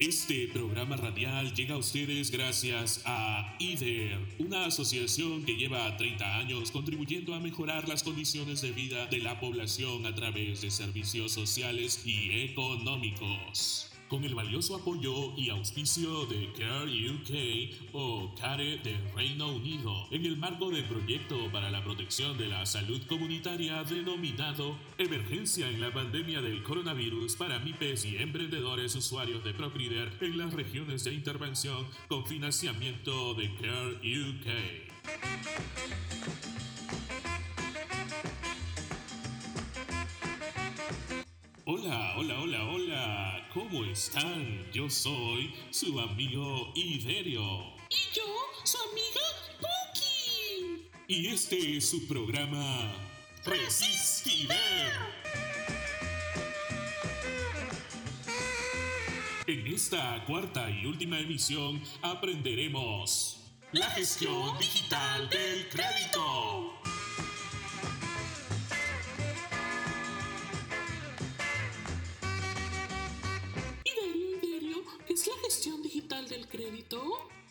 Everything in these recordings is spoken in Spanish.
Este programa radial llega a ustedes gracias a IDER, una asociación que lleva 30 años contribuyendo a mejorar las condiciones de vida de la población a través de servicios sociales y económicos con el valioso apoyo y auspicio de Care UK o CARE del Reino Unido, en el marco del proyecto para la protección de la salud comunitaria denominado Emergencia en la pandemia del coronavirus para MIPES y emprendedores usuarios de Procrider en las regiones de intervención con financiamiento de Care UK. Hola, hola, hola, hola, ¿cómo están? Yo soy su amigo Iberio. Y yo, su amiga Puki. Y este es su programa Resistiver. En esta cuarta y última emisión aprenderemos la gestión digital del crédito.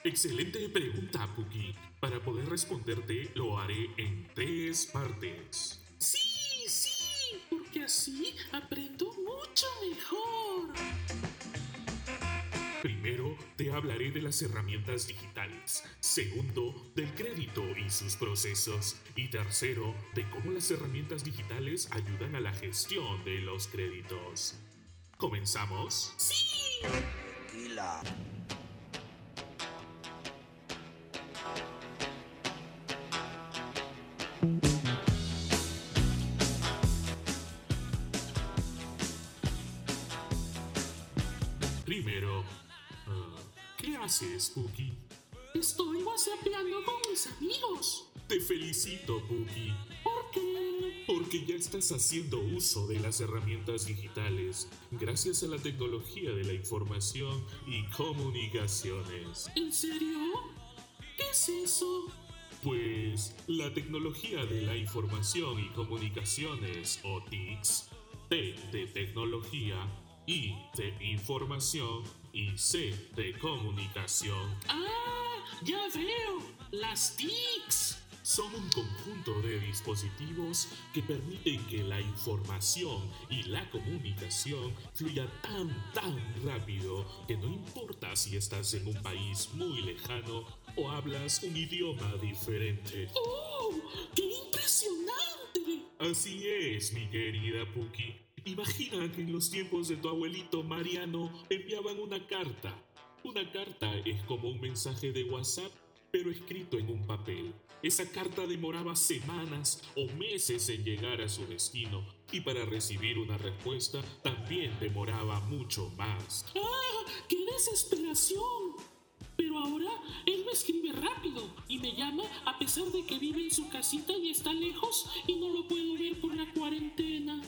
Excelente pregunta, Puki. Para poder responderte, lo haré en tres partes. Sí, sí, porque así aprendo mucho mejor. Primero, te hablaré de las herramientas digitales. Segundo, del crédito y sus procesos. Y tercero, de cómo las herramientas digitales ayudan a la gestión de los créditos. ¿Comenzamos? Sí. Tranquila. Primero, ah, ¿qué haces, Spooky? Estoy whatsappeando con mis amigos. Te felicito, Puki. ¿Por qué? Porque ya estás haciendo uso de las herramientas digitales gracias a la tecnología de la información y comunicaciones. ¿En serio? ¿Qué es eso? Pues la tecnología de la información y comunicaciones, o TICs, T de tecnología, I de información y C de comunicación. ¡Ah! ¡Ya veo! ¡Las TICs! Son un conjunto de dispositivos que permiten que la información y la comunicación fluya tan, tan rápido que no importa si estás en un país muy lejano o hablas un idioma diferente. ¡Oh! ¡Qué impresionante! Así es, mi querida Puki. Imagina que en los tiempos de tu abuelito Mariano enviaban una carta. Una carta es como un mensaje de WhatsApp pero escrito en un papel. Esa carta demoraba semanas o meses en llegar a su destino y para recibir una respuesta también demoraba mucho más. ¡Ah! ¡Qué desesperación! Pero ahora él me escribe rápido y me llama a pesar de que vive en su casita y está lejos y no lo puedo ver por la cuarentena.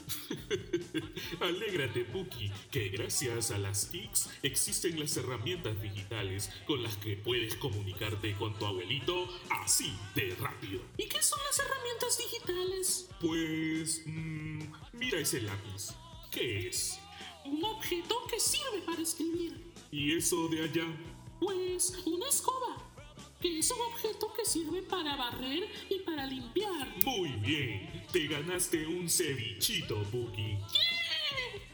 Alégrate, Puki, que gracias a las TICs existen las herramientas digitales con las que puedes comunicarte con tu abuelito así de rápido. ¿Y qué son las herramientas digitales? Pues... Mmm, mira ese lápiz. ¿Qué es? Un objeto que sirve para escribir. ¿Y eso de allá? Pues una escoba, que es un objeto que sirve para barrer y para limpiar. Muy bien, te ganaste un cevichito, Boogie.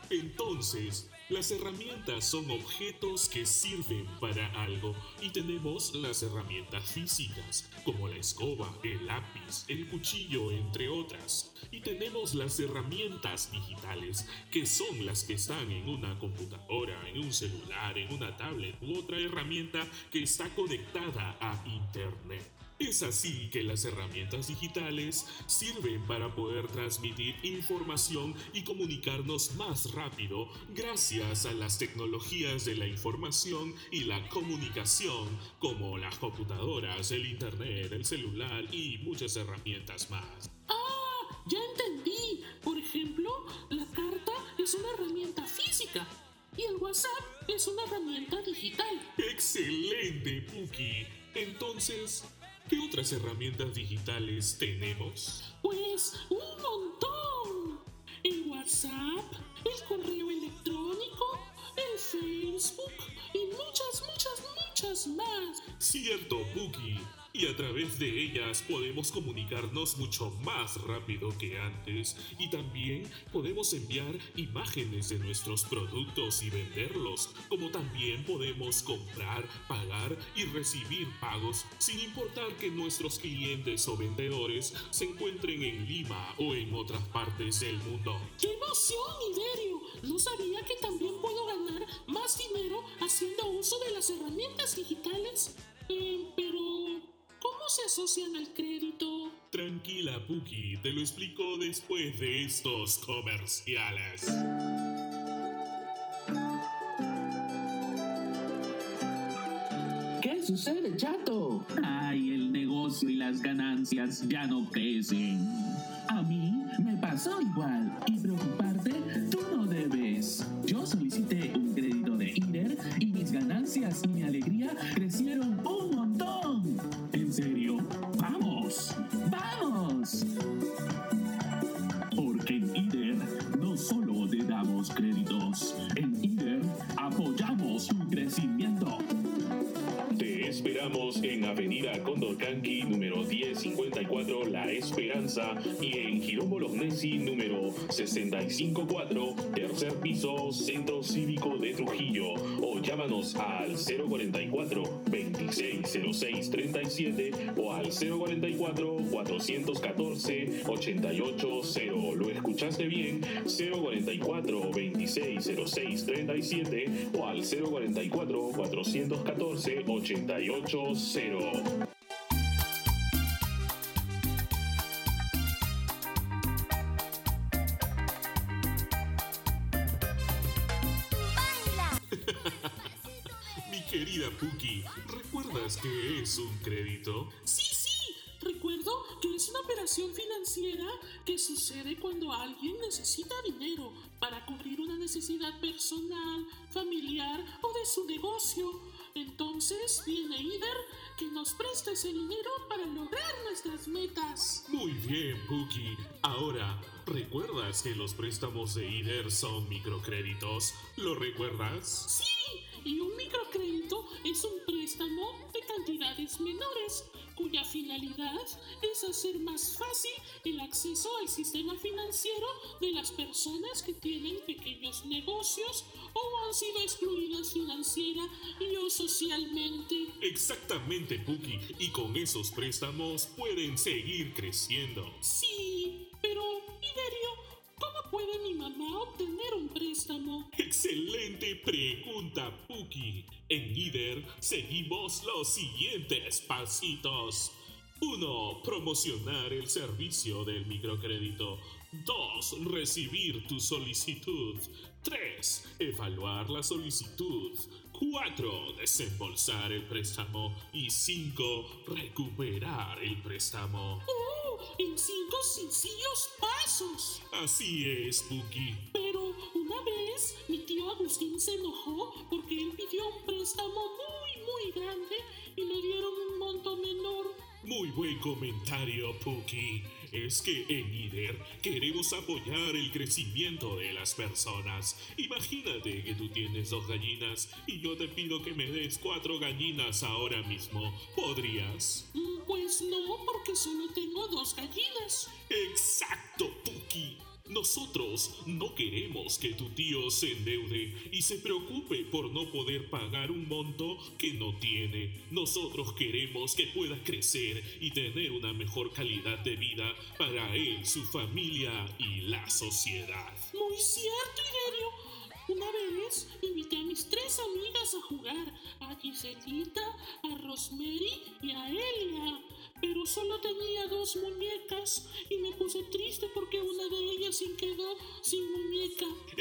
Entonces, las herramientas son objetos que sirven para algo y tenemos las herramientas físicas, como la escoba, el lápiz, el cuchillo, entre otras. Y tenemos las herramientas digitales, que son las que están en una computadora, en un celular, en una tablet u otra herramienta que está conectada a Internet. Es así que las herramientas digitales sirven para poder transmitir información y comunicarnos más rápido gracias a las tecnologías de la información y la comunicación como las computadoras, el internet, el celular y muchas herramientas más. ¡Ah! Ya entendí. Por ejemplo, la carta es una herramienta física y el WhatsApp es una herramienta digital. ¡Excelente, Puki! Entonces, ¿Qué otras herramientas digitales tenemos? Pues un montón. El WhatsApp, el correo electrónico, el Facebook y muchas, muchas, muchas más. Cierto, Bookie y a través de ellas podemos comunicarnos mucho más rápido que antes y también podemos enviar imágenes de nuestros productos y venderlos, como también podemos comprar, pagar y recibir pagos sin importar que nuestros clientes o vendedores se encuentren en Lima o en otras partes del mundo. ¡Qué emoción, Iberio! No sabía que también puedo ganar más dinero haciendo uso de las herramientas digitales. Eh, pero se asocian al crédito? Tranquila, Puki, te lo explico después de estos comerciales. ¿Qué sucede, chato? Ay, el negocio y las ganancias ya no crecen. A mí me pasó igual y preocuparte Esperanza y en Girón Bolognesi número 654, tercer piso, Centro Cívico de Trujillo o llámanos al 044 2606 37 o al 044 414 880. ¿Lo escuchaste bien? 044 2606 37 o al 044 ¿recuerdas qué es un crédito? Sí, sí, recuerdo que es una operación financiera que sucede cuando alguien necesita dinero para cubrir una necesidad personal, familiar o de su negocio. Entonces viene IDER que nos presta ese dinero para lograr nuestras metas. Muy bien, Puki. Ahora, ¿recuerdas que los préstamos de IDER son microcréditos? ¿Lo recuerdas? Sí, y un microcrédito es un préstamo de cantidades menores cuya finalidad es hacer más fácil el acceso al sistema financiero de las personas que tienen pequeños negocios o han sido excluidas financiera y o socialmente. Exactamente, Puki. Y con esos préstamos pueden seguir creciendo. Sí, pero, Iberio, ¿cómo puede mi mamá obtener un préstamo? Excelente pregunta, Puki. En IDER seguimos los siguientes pasitos. 1. Promocionar el servicio del microcrédito. 2. Recibir tu solicitud. 3. Evaluar la solicitud. 4. Desembolsar el préstamo. Y 5. Recuperar el préstamo. En cinco sencillos pasos. Así es, Puki. Pero una vez mi tío Agustín se enojó porque él pidió un préstamo muy, muy grande y le dieron un monto menor. Muy buen comentario, Puki. Es que en IDER queremos apoyar el crecimiento de las personas. Imagínate que tú tienes dos gallinas y yo te pido que me des cuatro gallinas ahora mismo. ¿Podrías? Mm, Pues no, porque solo tengo dos gallinas. Exacto, Puki. Nosotros no queremos que tu tío se endeude y se preocupe por no poder pagar un monto que no tiene. Nosotros queremos que pueda crecer y tener una mejor calidad de vida para él, su familia y la sociedad. Muy cierto, Iberio. Una vez invité a mis tres amigas a jugar, a Giselita, a Rosemary y a Elia. Pero solo tenía dos muñecas y me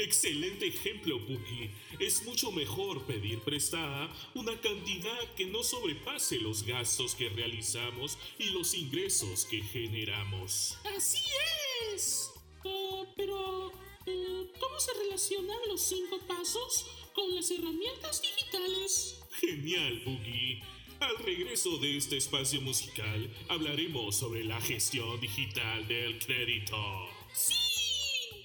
Excelente ejemplo, Puki. Es mucho mejor pedir prestada una cantidad que no sobrepase los gastos que realizamos y los ingresos que generamos. ¡Así es! Ah, pero, eh, ¿cómo se relacionan los cinco pasos con las herramientas digitales? Genial, Puki. Al regreso de este espacio musical hablaremos sobre la gestión digital del crédito. ¡Sí!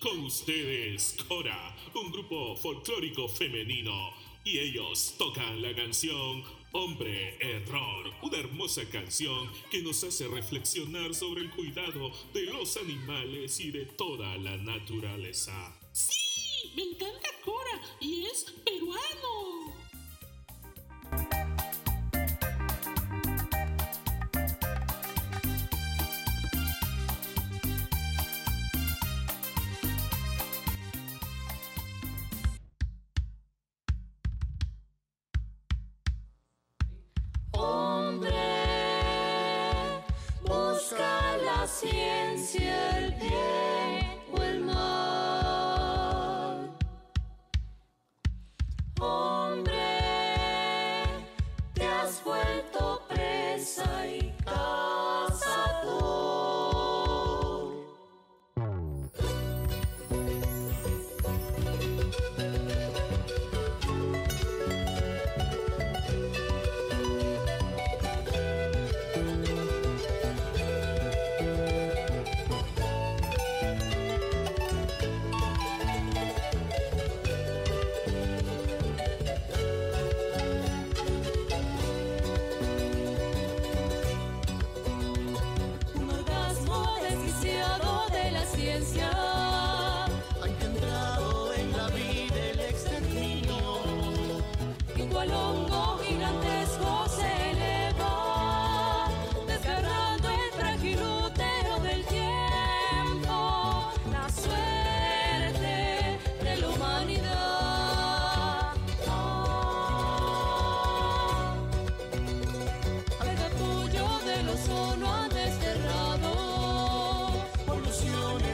Con ustedes, Cora, un grupo folclórico femenino, y ellos tocan la canción Hombre, Error, una hermosa canción que nos hace reflexionar sobre el cuidado de los animales y de toda la naturaleza. Sí, me encanta Cora y es peruano.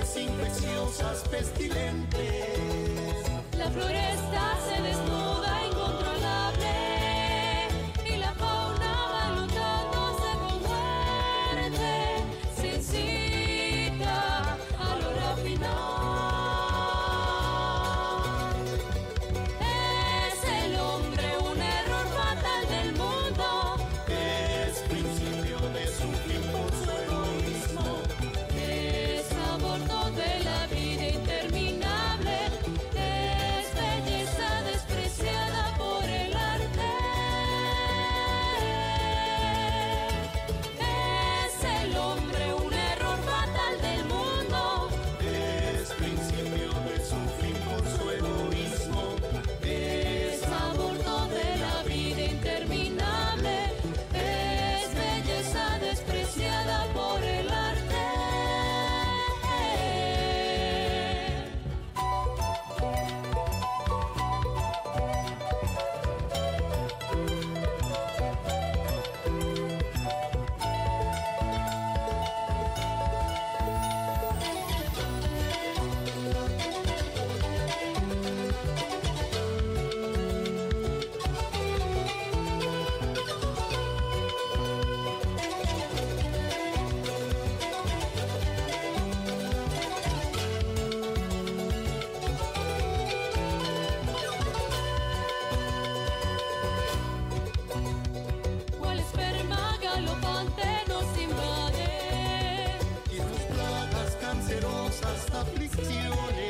Poluciones infecciosas pestilentes. La floresta se desnuda cosas aflicciones.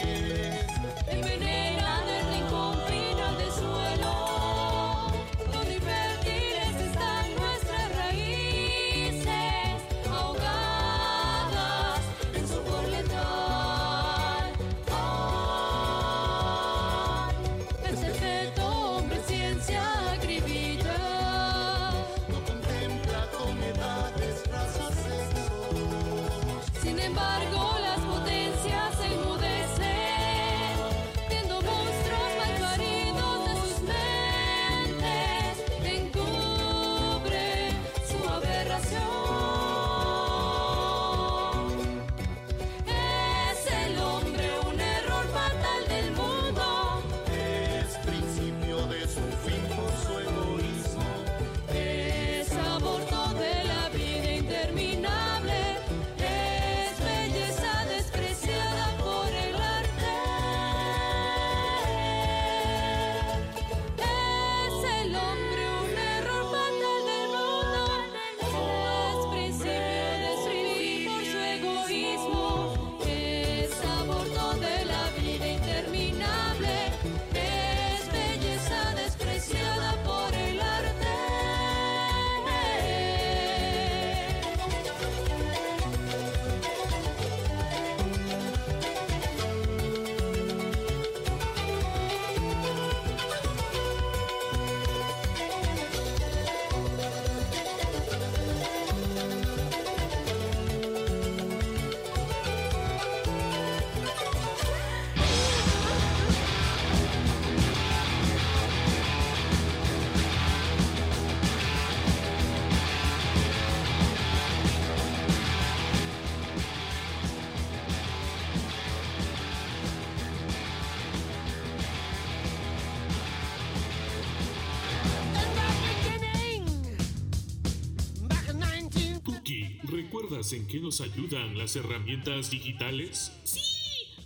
¿Recuerdas en qué nos ayudan las herramientas digitales? Sí,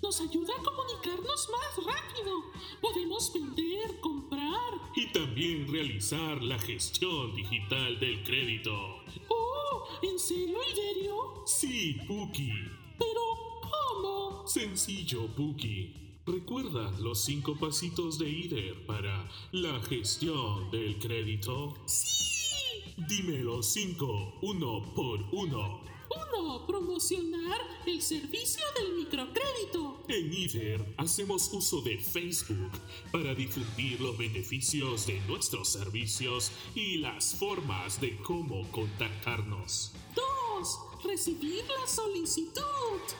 nos ayuda a comunicarnos más rápido. Podemos vender, comprar. Y también realizar la gestión digital del crédito. Oh, ¿en serio, Iberio? Sí, Puki. Pero, ¿cómo? Sencillo, Puki. ¿Recuerdas los cinco pasitos de IDER para la gestión del crédito? Sí. Dime los cinco, uno por uno. Uno, promocionar el servicio del microcrédito. En IDER hacemos uso de Facebook para difundir los beneficios de nuestros servicios y las formas de cómo contactarnos. Dos, recibir la solicitud.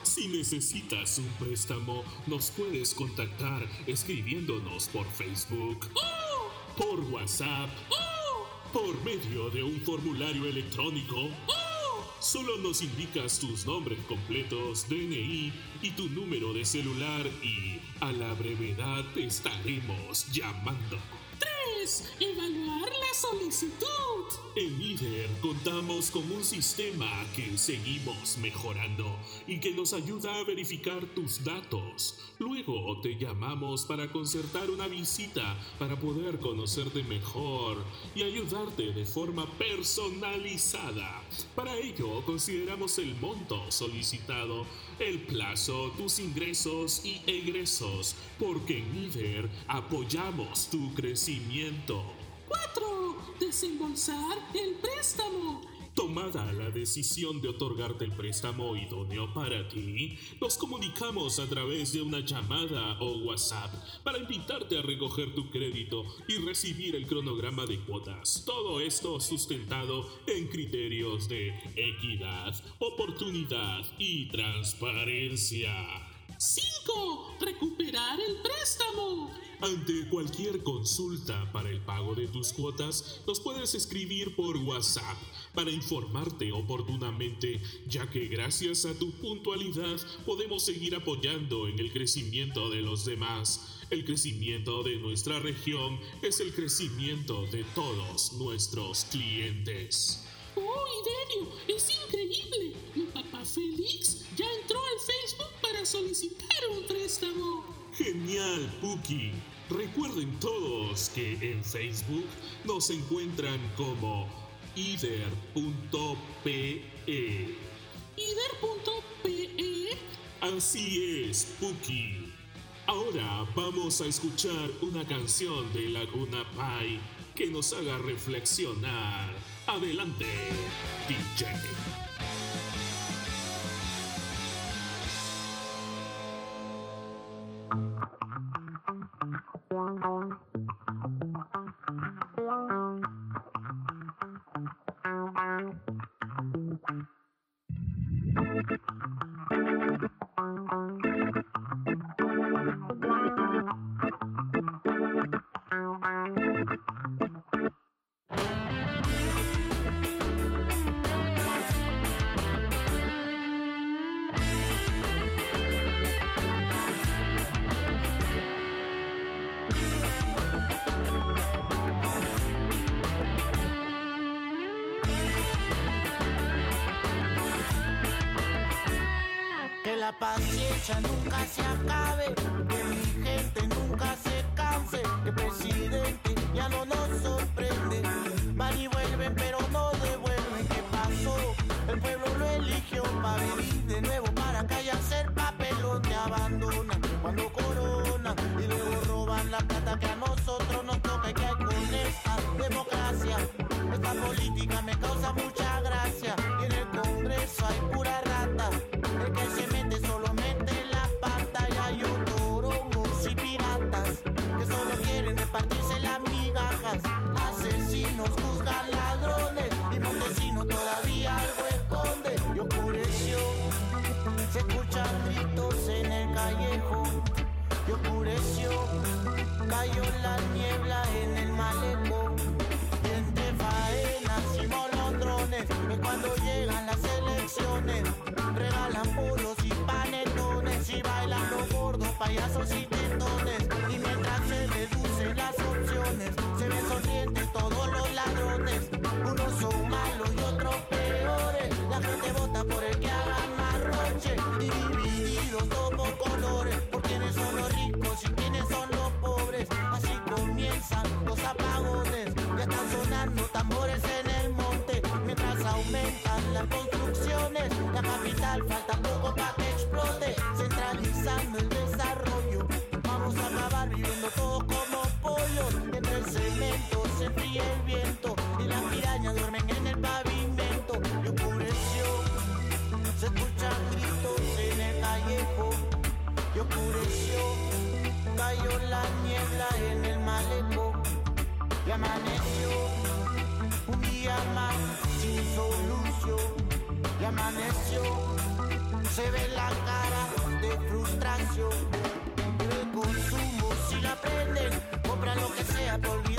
Si necesitas un préstamo, nos puedes contactar escribiéndonos por Facebook, ¡Oh! por WhatsApp, ¡Oh! por medio de un formulario electrónico. ¡Oh! Solo nos indicas tus nombres completos, DNI y tu número de celular y a la brevedad te estaremos llamando. Tres, evaluar la solicitud. En IDER contamos con un sistema que seguimos mejorando y que nos ayuda a verificar tus datos. Luego te llamamos para concertar una visita para poder conocerte mejor y ayudarte de forma personalizada. Para ello consideramos el monto solicitado, el plazo, tus ingresos y egresos, porque en IDER apoyamos tu crecimiento. 4. Desembolsar el préstamo. Tomada la decisión de otorgarte el préstamo idóneo para ti, nos comunicamos a través de una llamada o WhatsApp para invitarte a recoger tu crédito y recibir el cronograma de cuotas. Todo esto sustentado en criterios de equidad, oportunidad y transparencia. 5. Recuperar el préstamo. Ante cualquier consulta para el pago de tus cuotas, nos puedes escribir por WhatsApp para informarte oportunamente, ya que gracias a tu puntualidad podemos seguir apoyando en el crecimiento de los demás. El crecimiento de nuestra región es el crecimiento de todos nuestros clientes. ¡Oh, Iberio! ¡Es increíble! Mi papá Félix ya entró al Facebook para solicitar un préstamo. Genial, Puki. Recuerden todos que en Facebook nos encuentran como ider.pe. Ider.pe. Así es, Puki. Ahora vamos a escuchar una canción de Laguna Pai que nos haga reflexionar. Adelante, DJ. La paciencia nunca se acabe, que mi gente nunca se canse, que el presidente ya no nos sorprende. Van y vuelven, pero no devuelven. ¿Qué pasó? El pueblo lo eligió para vivir de nuevo, para callarse el papelón te abandonan cuando coronan y luego roban la plata que a nosotros nos toca y que hay con esta democracia. Esta política me causa mucha cayó la niebla en el malecón. Entre faenas y molondrones, es cuando llegan las elecciones. Regalan puros y panetones y bailan los gordos, payasos y tetones. Y mientras se reducen las opciones, se ven sonrientes todos los ladrones. Unos son malos y otros peores. La gente vota por el que haga más roche. Divididos somos colores. Se ve la cara de frustración. El consumo si la prenden, compran lo que sea por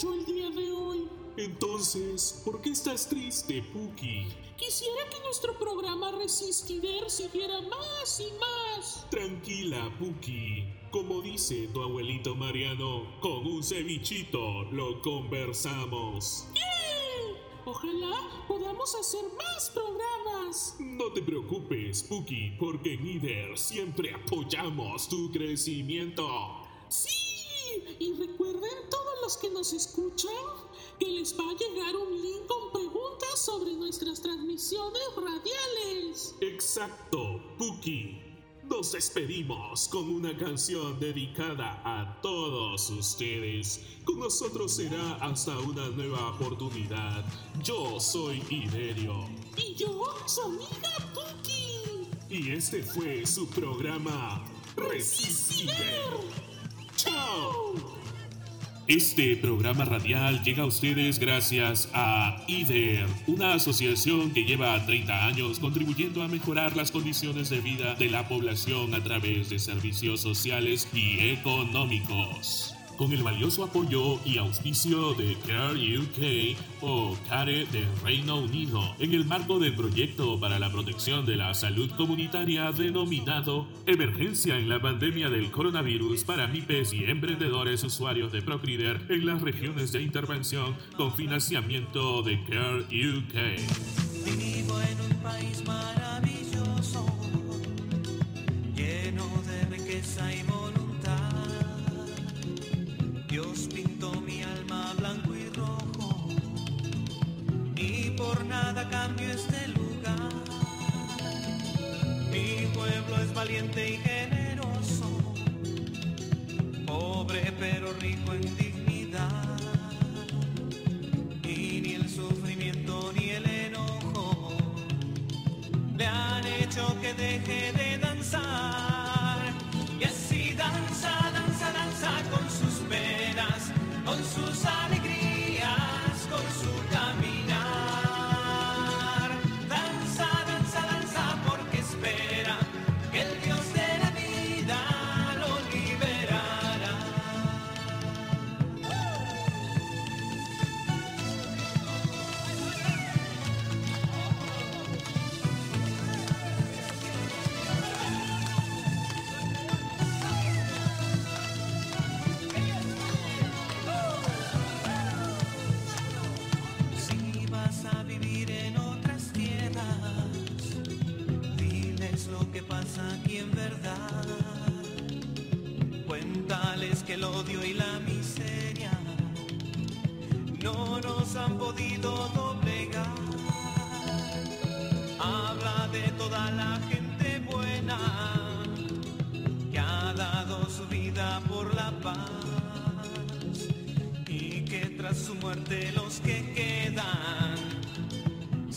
mucho el día de hoy. Entonces, ¿por qué estás triste, Puki? Quisiera que nuestro programa Resistider siguiera más y más. Tranquila, Puki. Como dice tu abuelito Mariano, con un cevichito lo conversamos. ¡Bien! Ojalá podamos hacer más programas. No te preocupes, Puki, porque en IDER siempre apoyamos tu crecimiento. Sí, y recuerden todos que nos escuchan que les va a llegar un link con preguntas sobre nuestras transmisiones radiales. Exacto, Puki. Nos despedimos con una canción dedicada a todos ustedes. Con nosotros será hasta una nueva oportunidad. Yo soy Iderio. Y yo, su amiga Puki. Y este fue su programa Resistir. ¡Chao! Este programa radial llega a ustedes gracias a IDER, una asociación que lleva 30 años contribuyendo a mejorar las condiciones de vida de la población a través de servicios sociales y económicos. Con el valioso apoyo y auspicio de Care UK o CARE del Reino Unido, en el marco del proyecto para la protección de la salud comunitaria denominado Emergencia en la pandemia del coronavirus para MIPES y emprendedores usuarios de Procrider en las regiones de intervención con financiamiento de Care UK. Vivo en un país maravilloso,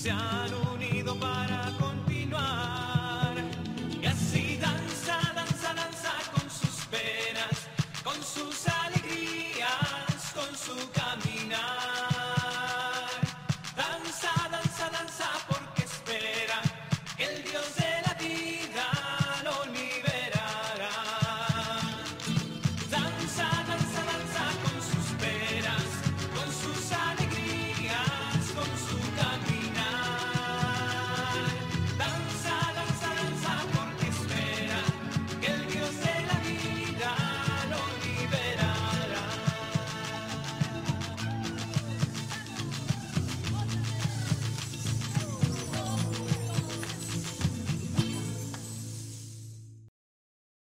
se han unido para